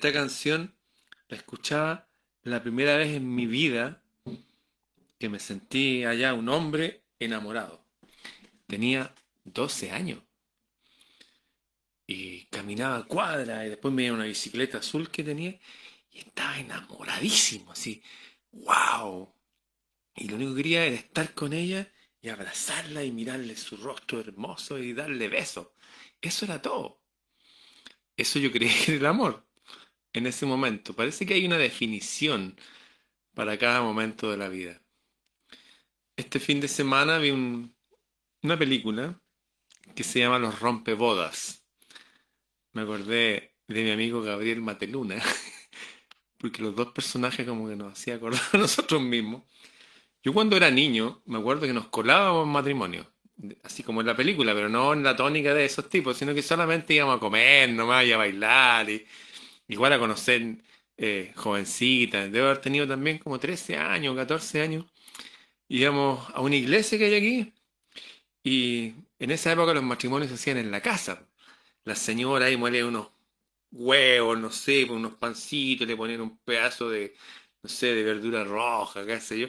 esta canción la escuchaba la primera vez en mi vida que me sentí allá un hombre enamorado. Tenía 12 años. Y caminaba cuadra y después me dio una bicicleta azul que tenía y estaba enamoradísimo, así, wow. Y lo único que quería era estar con ella y abrazarla y mirarle su rostro hermoso y darle besos. Eso era todo. Eso yo creía que era el amor en ese momento. Parece que hay una definición para cada momento de la vida. Este fin de semana vi una película que se llama Los Rompebodas me acordé de mi amigo Gabriel Mateluna, porque los dos personajes como que nos hacía acordar a nosotros mismos. Yo cuando era niño, me acuerdo que nos colábamos en matrimonio, así como en la película, pero no en la tónica de esos tipos, sino que solamente íbamos a comer nomás y a bailar, y igual a conocer eh, jovencitas. Debo haber tenido también como 13 años, 14 años. Íbamos a una iglesia que hay aquí, y en esa época los matrimonios se hacían en la casa la señora ahí muele unos huevos, no sé, unos pancitos, le ponen un pedazo de, no sé, de verdura roja, qué sé yo.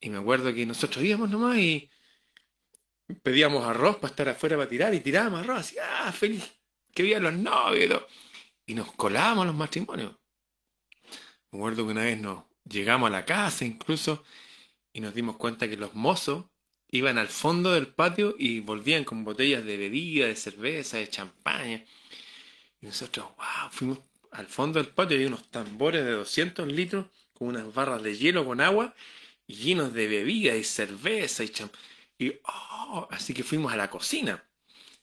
Y me acuerdo que nosotros íbamos nomás y pedíamos arroz para estar afuera para tirar y tirábamos arroz, así, ah, feliz, que vivían los novios nos colábamos los matrimonios. Me acuerdo que una vez nos llegamos a la casa incluso y nos dimos cuenta que los mozos iban al fondo del patio y volvían con botellas de bebida, de cerveza, de champaña. Y nosotros, wow, fuimos al fondo del patio y había unos tambores de 200 litros con unas barras de hielo con agua y llenos de bebida y cerveza y champaña. Y, oh, así que fuimos a la cocina.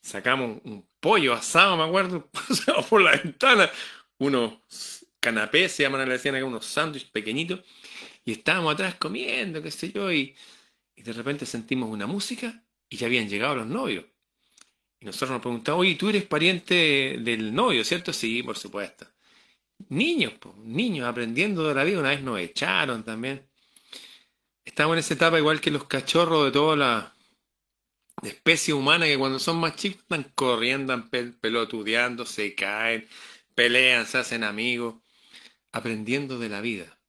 Sacamos un pollo asado, me acuerdo, por la ventana, unos canapés, se llaman, le decían acá, unos sándwiches pequeñitos, y estábamos atrás comiendo, qué sé yo, y y de repente sentimos una música y ya habían llegado los novios. Y nosotros nos preguntamos, oye, tú eres pariente del novio, ¿cierto? Sí, por supuesto. Niños, niños aprendiendo de la vida, una vez nos echaron también. Estamos en esa etapa igual que los cachorros de toda la especie humana que cuando son más chicos están corriendo, pelotudeando, se caen, pelean, se hacen amigos, aprendiendo de la vida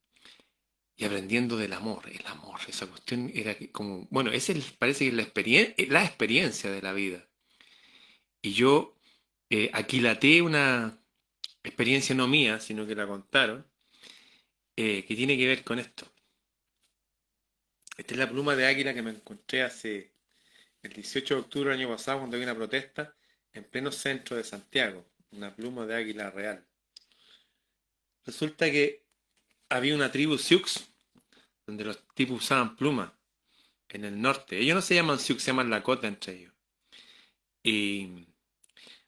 y aprendiendo del amor, el amor, esa cuestión era como, bueno, esa parece que es la, experiencia, la experiencia de la vida. Y yo eh, aquilaté una experiencia no mía, sino que la contaron, eh, que tiene que ver con esto. Esta es la pluma de águila que me encontré hace el 18 de octubre del año pasado cuando había una protesta en pleno centro de Santiago, una pluma de águila real. Resulta que había una tribu Sioux, donde los tipos usaban plumas, en el norte. Ellos no se llaman Sioux, se llaman Lakota entre ellos. Y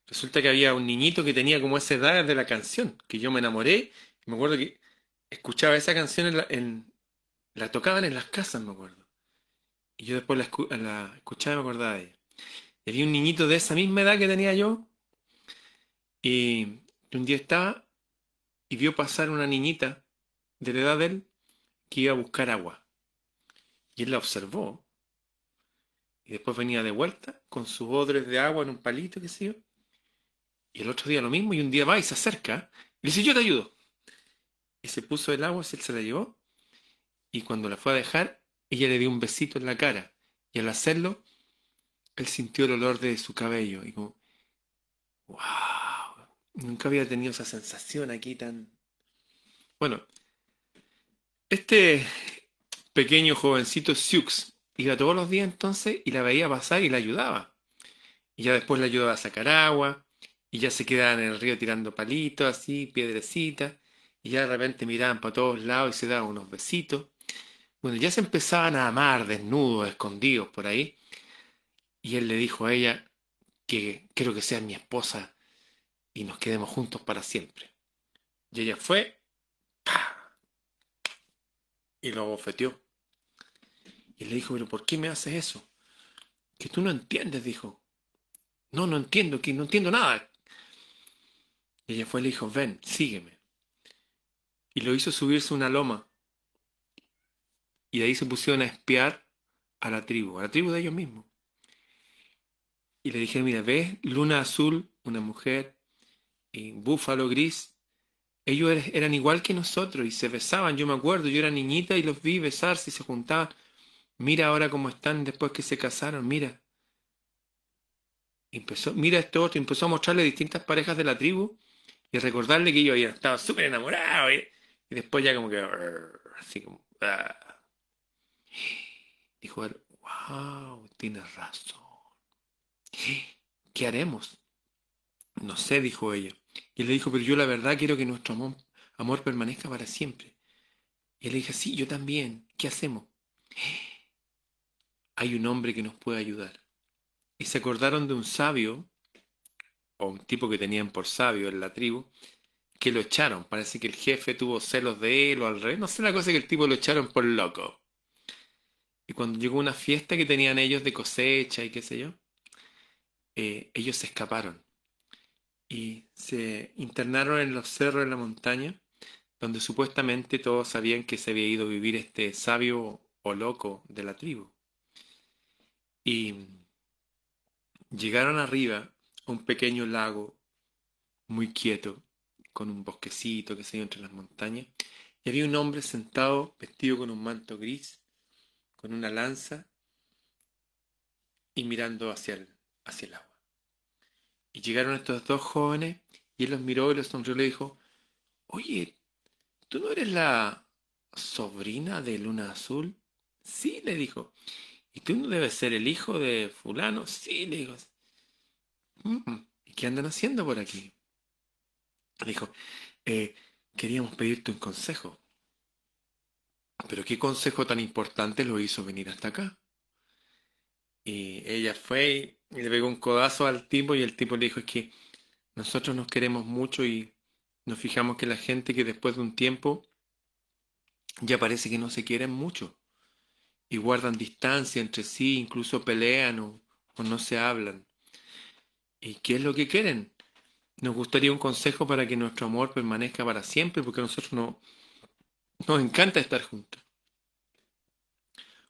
resulta que había un niñito que tenía como esa edad de la canción, que yo me enamoré. Me acuerdo que escuchaba esa canción, en la, tocaban en las casas, me acuerdo. Y yo después la, escuchaba y me acordaba de ella. Y había un niñito de esa misma edad que tenía yo. Y un día estaba y vio pasar una niñita de la edad de él que iba a buscar agua. Y él la observó. Y después venía de vuelta con sus odres de agua en un palito, qué sé yo. Y el otro día lo mismo, y un día va y se acerca. Y le dice, yo te ayudo. Y se puso el agua, se la llevó. Y cuando la fue a dejar, ella le dio un besito en la cara. Y al hacerlo, él sintió el olor de su cabello. Y como, wow, nunca había tenido esa sensación aquí tan... Bueno, este pequeño jovencito Sioux iba todos los días entonces y la veía pasar y la ayudaba. Y ya después la ayudaba a sacar agua, y ya se quedaban en el río tirando palitos, así, piedrecitas, y ya de repente miraban para todos lados y se daban unos besitos. Bueno, ya se empezaban a amar desnudos, escondidos por ahí. Y él le dijo a ella que quiero que sea mi esposa y nos quedemos juntos para siempre. Y ella fue y lo bofeteó. Y le dijo, pero ¿por qué me haces eso? Que tú no entiendes, dijo. No, no entiendo, que no entiendo nada. Y ella fue y le dijo, ven, sígueme. Y lo hizo subirse una loma. Y de ahí se pusieron a espiar a la tribu, a la tribu de ellos mismos. Y le dije, mira, ¿ves? Luna azul, una mujer, y búfalo gris, ellos er- eran igual que nosotros y se besaban, yo me acuerdo, yo era niñita y los vi besarse y se juntaban. Mira ahora cómo están después que se casaron, mira. Empezó, mira esto otro, empezó a mostrarle distintas parejas de la tribu y recordarle que ellos habían estado súper enamorados y, después ya como que así como "Ah". Dijo él, wow, tienes razón. ¿Qué haremos? No sé, dijo ella. Y él le dijo, pero yo la verdad quiero que nuestro amor, amor permanezca para siempre. Y él le dijo, sí, yo también. ¿Qué hacemos? Hay un hombre que nos puede ayudar. Y se acordaron de un sabio, o un tipo que tenían por sabio en la tribu, que lo echaron. Parece que el jefe tuvo celos de él o al revés. No sé la cosa que el tipo lo echaron por loco. Y cuando llegó una fiesta que tenían ellos de cosecha y qué sé yo, eh, ellos se escaparon y se internaron en los cerros de la montaña, donde supuestamente todos sabían que se había ido a vivir este sabio o loco de la tribu. Y llegaron arriba a un pequeño lago muy quieto, con un bosquecito que se entre las montañas, y había un hombre sentado vestido con un manto gris, con una lanza y mirando hacia el, hacia el agua. Y llegaron estos dos jóvenes y él los miró y los sonrió y le dijo, oye, ¿tú no eres la sobrina de Luna Azul? Sí, le dijo. ¿Y tú no debes ser el hijo de fulano? Sí, le dijo. "Mm, ¿Y qué andan haciendo por aquí? Dijo, "Eh, queríamos pedirte un consejo. Pero qué consejo tan importante lo hizo venir hasta acá. Y ella fue y le pegó un codazo al tipo y el tipo le dijo es que nosotros nos queremos mucho y nos fijamos que la gente que después de un tiempo ya parece que no se quieren mucho y guardan distancia entre sí, incluso pelean o, o no se hablan. ¿Y qué es lo que quieren? Nos gustaría un consejo para que nuestro amor permanezca para siempre porque nosotros no, nos encanta estar juntos.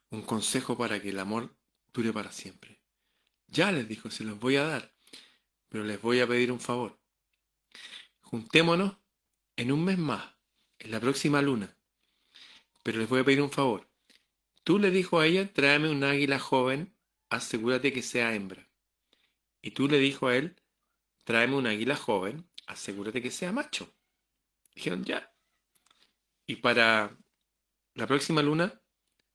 Un consejo para que el amor dure para siempre. Ya les dijo, se los voy a dar, pero les voy a pedir un favor. Juntémonos en un mes más, en la próxima luna. Pero les voy a pedir un favor. Tú le dijo a ella, tráeme un águila joven, asegúrate que sea hembra. Y tú le dijo a él, tráeme un águila joven, asegúrate que sea macho. Dijeron, ya. Y para la próxima luna,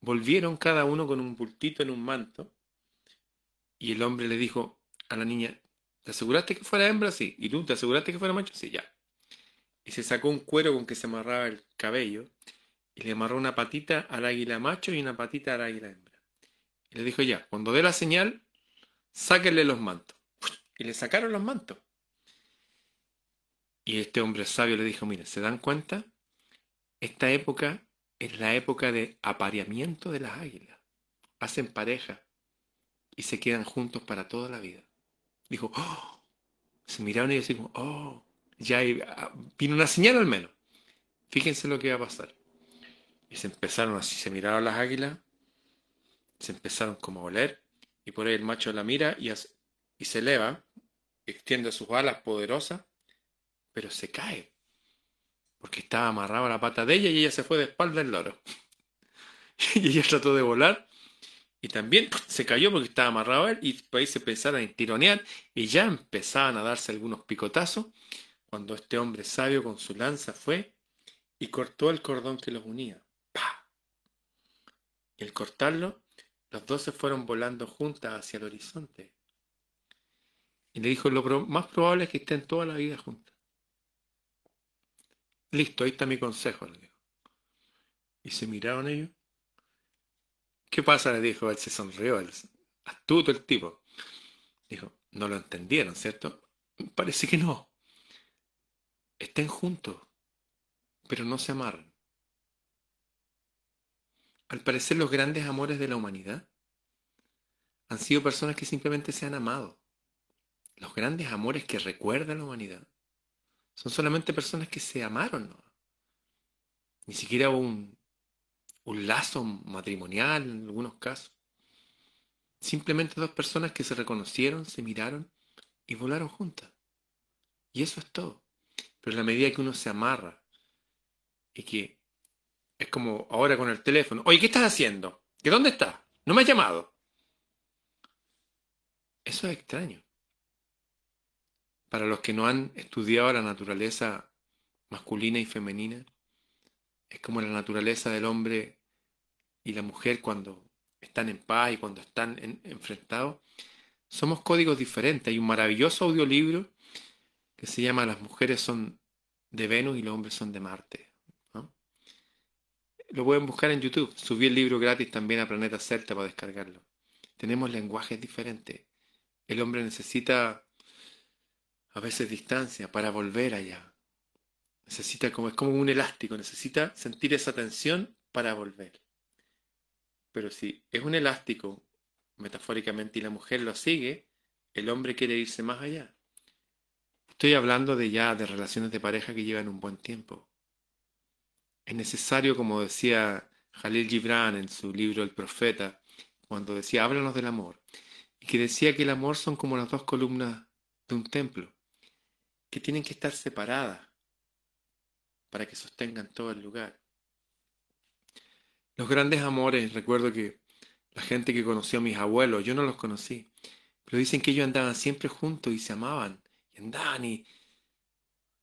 volvieron cada uno con un bultito en un manto. Y el hombre le dijo a la niña, ¿te aseguraste que fuera hembra? Sí. ¿Y tú te aseguraste que fuera macho? Sí, ya. Y se sacó un cuero con que se amarraba el cabello y le amarró una patita al águila macho y una patita al águila hembra. Y le dijo, ya, cuando dé la señal, sáquenle los mantos. Y le sacaron los mantos. Y este hombre sabio le dijo, mire, ¿se dan cuenta? Esta época es la época de apareamiento de las águilas. Hacen pareja y se quedan juntos para toda la vida. Dijo, oh, se miraron y como, oh, ya ah, vino una señal al menos. Fíjense lo que va a pasar. Y se empezaron así, se miraron las águilas, se empezaron como a oler, y por ahí el macho la mira y, hace- y se eleva, extiende sus alas poderosas, pero se cae, porque estaba amarrado a la pata de ella y ella se fue de espalda al loro. Y ella trató de volar y también se cayó porque estaba amarrado a él y por ahí se empezaron a tironear y ya empezaban a darse algunos picotazos cuando este hombre sabio con su lanza fue y cortó el cordón que los unía. ¡Pah! Y al cortarlo, los dos se fueron volando juntas hacia el horizonte. Y le dijo, lo más probable es que estén toda la vida juntas. Listo, ahí está mi consejo, le dijo. Y se miraron ellos. ¿Qué pasa? le dijo, él se sonrió, él, astuto el tipo. Dijo, no lo entendieron, ¿cierto? Parece que no. Estén juntos, pero no se amarren. Al parecer los grandes amores de la humanidad han sido personas que simplemente se han amado. Los grandes amores que recuerda la humanidad son solamente personas que se amaron. Ni siquiera un, un lazo matrimonial en algunos casos. Simplemente dos personas que se reconocieron, se miraron y volaron juntas. Y eso es todo. Pero en la medida que uno se amarra y que es como ahora con el teléfono, oye, ¿qué estás haciendo? ¿Que dónde estás? ¿No me has llamado? Eso es extraño. Para los que no han estudiado la naturaleza masculina y femenina, es como la naturaleza del hombre y la mujer cuando están en paz y cuando están enfrentados. Somos códigos diferentes. Hay un maravilloso audiolibro que se llama Las mujeres son de Venus y los hombres son de Marte. Lo pueden buscar en YouTube. Subí el libro gratis también a Planeta Celta para descargarlo. Tenemos lenguajes diferentes. El hombre necesita a veces distancia para volver allá. Necesita como es como un elástico, necesita sentir esa tensión para volver. Pero si es un elástico, metafóricamente, y la mujer lo sigue, el hombre quiere irse más allá. Estoy hablando de ya de relaciones de pareja que llevan un buen tiempo. Es necesario, como decía Jalil Gibran en su libro El Profeta, cuando decía, háblanos del amor, y que decía que el amor son como las dos columnas de un templo, que tienen que estar separadas para que sostengan todo el lugar. Los grandes amores, recuerdo que la gente que conoció a mis abuelos, yo no los conocí, pero dicen que ellos andaban siempre juntos y se amaban, y andaban y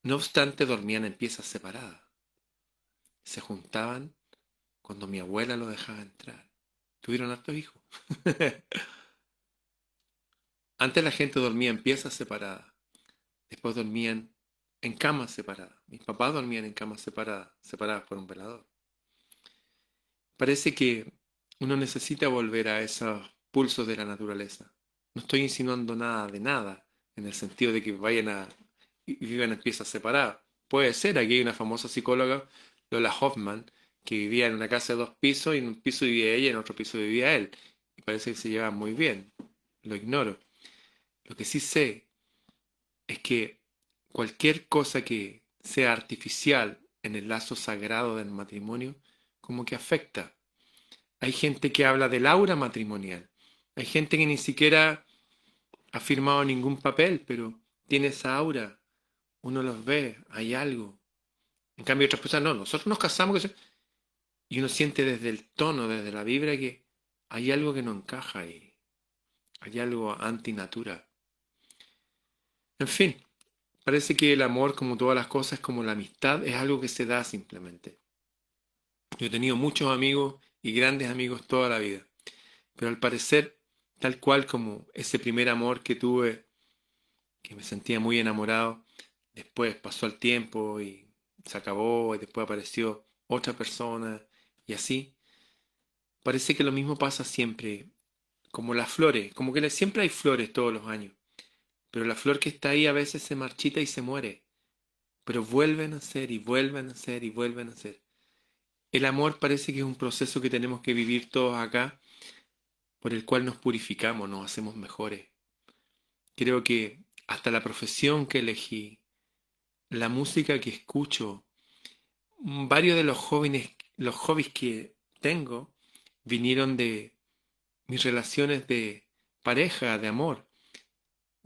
no obstante dormían en piezas separadas. Se juntaban cuando mi abuela lo dejaba entrar. Tuvieron hartos hijos. Antes la gente dormía en piezas separadas. Después dormían en camas separadas. Mis papás dormían en camas separadas, separadas por un velador. Parece que uno necesita volver a esos pulsos de la naturaleza. No estoy insinuando nada de nada, en el sentido de que vayan a vivan en piezas separadas. Puede ser, aquí hay una famosa psicóloga, Lola Hoffman, que vivía en una casa de dos pisos y en un piso vivía ella y en otro piso vivía él. Y parece que se llevan muy bien. Lo ignoro. Lo que sí sé es que cualquier cosa que sea artificial en el lazo sagrado del matrimonio, como que afecta. Hay gente que habla del aura matrimonial. Hay gente que ni siquiera ha firmado ningún papel, pero tiene esa aura. Uno los ve, hay algo. En cambio, otras personas no, nosotros nos casamos y uno siente desde el tono, desde la vibra que hay algo que no encaja ahí. Hay algo antinatura. En fin, parece que el amor, como todas las cosas, como la amistad, es algo que se da simplemente. Yo he tenido muchos amigos y grandes amigos toda la vida, pero al parecer, tal cual como ese primer amor que tuve, que me sentía muy enamorado, después pasó el tiempo y se acabó y después apareció otra persona y así. Parece que lo mismo pasa siempre, como las flores, como que siempre hay flores todos los años. Pero la flor que está ahí a veces se marchita y se muere. Pero vuelven a ser y vuelven a ser y vuelven a ser. El amor parece que es un proceso que tenemos que vivir todos acá, por el cual nos purificamos, nos hacemos mejores. Creo que hasta la profesión que elegí, la música que escucho, varios de los jóvenes, los hobbies que tengo, vinieron de mis relaciones de pareja, de amor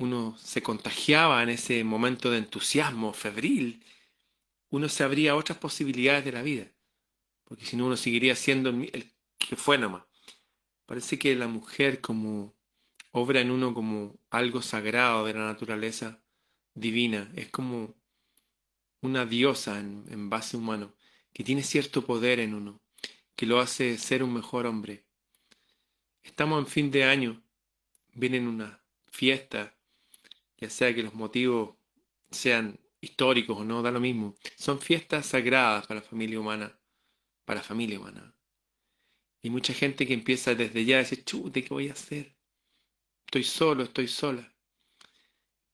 uno se contagiaba en ese momento de entusiasmo febril, uno se abría a otras posibilidades de la vida, porque si no uno seguiría siendo el que fue nomás. Parece que la mujer como obra en uno como algo sagrado de la naturaleza divina, es como una diosa en, base humano, que tiene cierto poder en uno, que lo hace ser un mejor hombre. Estamos en fin de año, vienen una fiesta ya sea que los motivos sean históricos o no, da lo mismo. Son fiestas sagradas para la familia humana, para la familia humana. Y mucha gente que empieza desde ya a decir, chute, ¿qué voy a hacer? Estoy solo, estoy sola.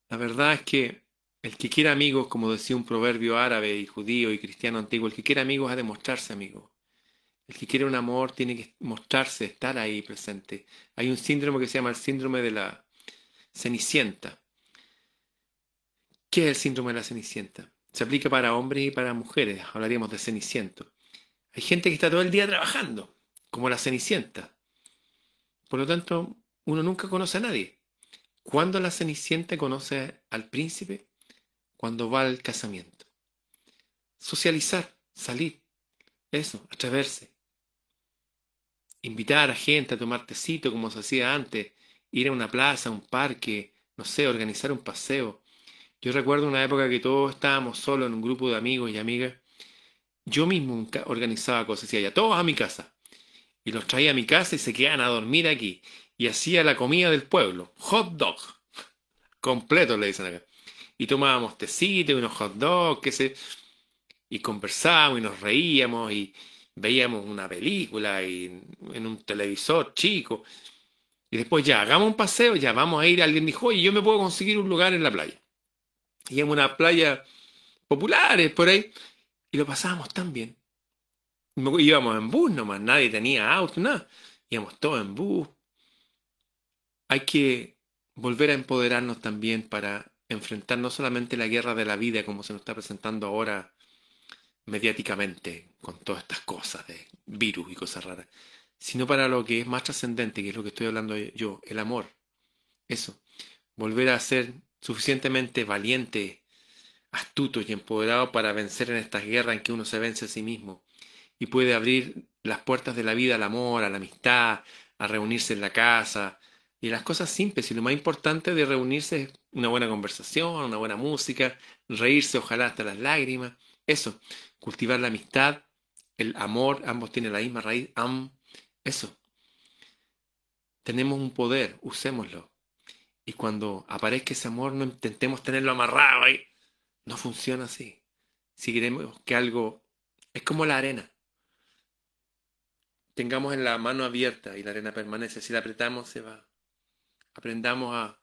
La verdad es que el que quiera amigos, como decía un proverbio árabe y judío y cristiano antiguo, el que quiera amigos ha de mostrarse amigo. El que quiere un amor tiene que mostrarse, estar ahí presente. Hay un síndrome que se llama el síndrome de la cenicienta. ¿Qué es el síndrome de la cenicienta? Se aplica para hombres y para mujeres, hablaríamos de ceniciento. Hay gente que está todo el día trabajando, como la cenicienta. Por lo tanto, uno nunca conoce a nadie. ¿Cuándo la cenicienta conoce al príncipe? Cuando va al casamiento. socializar, salir, eso, atreverse. Invitar a gente a tomar tecito como se hacía antes, ir a una plaza, a un parque, no sé, organizar un paseo. Yo recuerdo una época que todos estábamos solos en un grupo de amigos y amigas. Yo mismo organizaba cosas, decía ya, todos a mi casa. Y los traía a mi casa y se quedaban a dormir aquí. Y hacía la comida del pueblo, hot dog. Completo le dicen acá. Y tomábamos tecito y unos hot dogs, qué sé. Y conversábamos y nos reíamos y veíamos una película y en un televisor chico. Y después ya, hagamos un paseo, ya vamos a ir. Alguien dijo, oye, yo me puedo conseguir un lugar en la playa. Y en una playa populares por ahí. Y lo pasábamos tan bien. Íbamos en bus nomás, nadie tenía auto, nada. Íbamos todos en bus. Hay que volver a empoderarnos también para enfrentar no solamente la guerra de la vida como se nos está presentando ahora mediáticamente con todas estas cosas de virus y cosas raras, sino para lo que es más trascendente, que es lo que estoy hablando yo, el amor. Eso, volver a ser suficientemente valiente, astuto y empoderado para vencer en estas guerras en que uno se vence a sí mismo y puede abrir las puertas de la vida al amor, a la amistad, a reunirse en la casa y las cosas simples y lo más importante de reunirse es una buena conversación, una buena música, reírse ojalá hasta las lágrimas, eso, cultivar la amistad, el amor, ambos tienen la misma raíz, am, eso. Tenemos un poder, usémoslo. Y cuando aparezca ese amor, no intentemos tenerlo amarrado ahí. No funciona así. Si queremos que algo es como la arena. Tengamos en la mano abierta y la arena permanece. Si la apretamos, se va. Aprendamos a,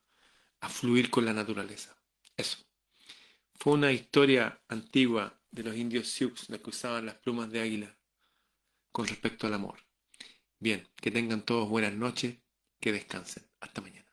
a fluir con la naturaleza. Eso. Fue una historia antigua de los indios Sioux, los que usaban las plumas de águila con respecto al amor. Bien, que tengan todos buenas noches, que descansen. Hasta mañana.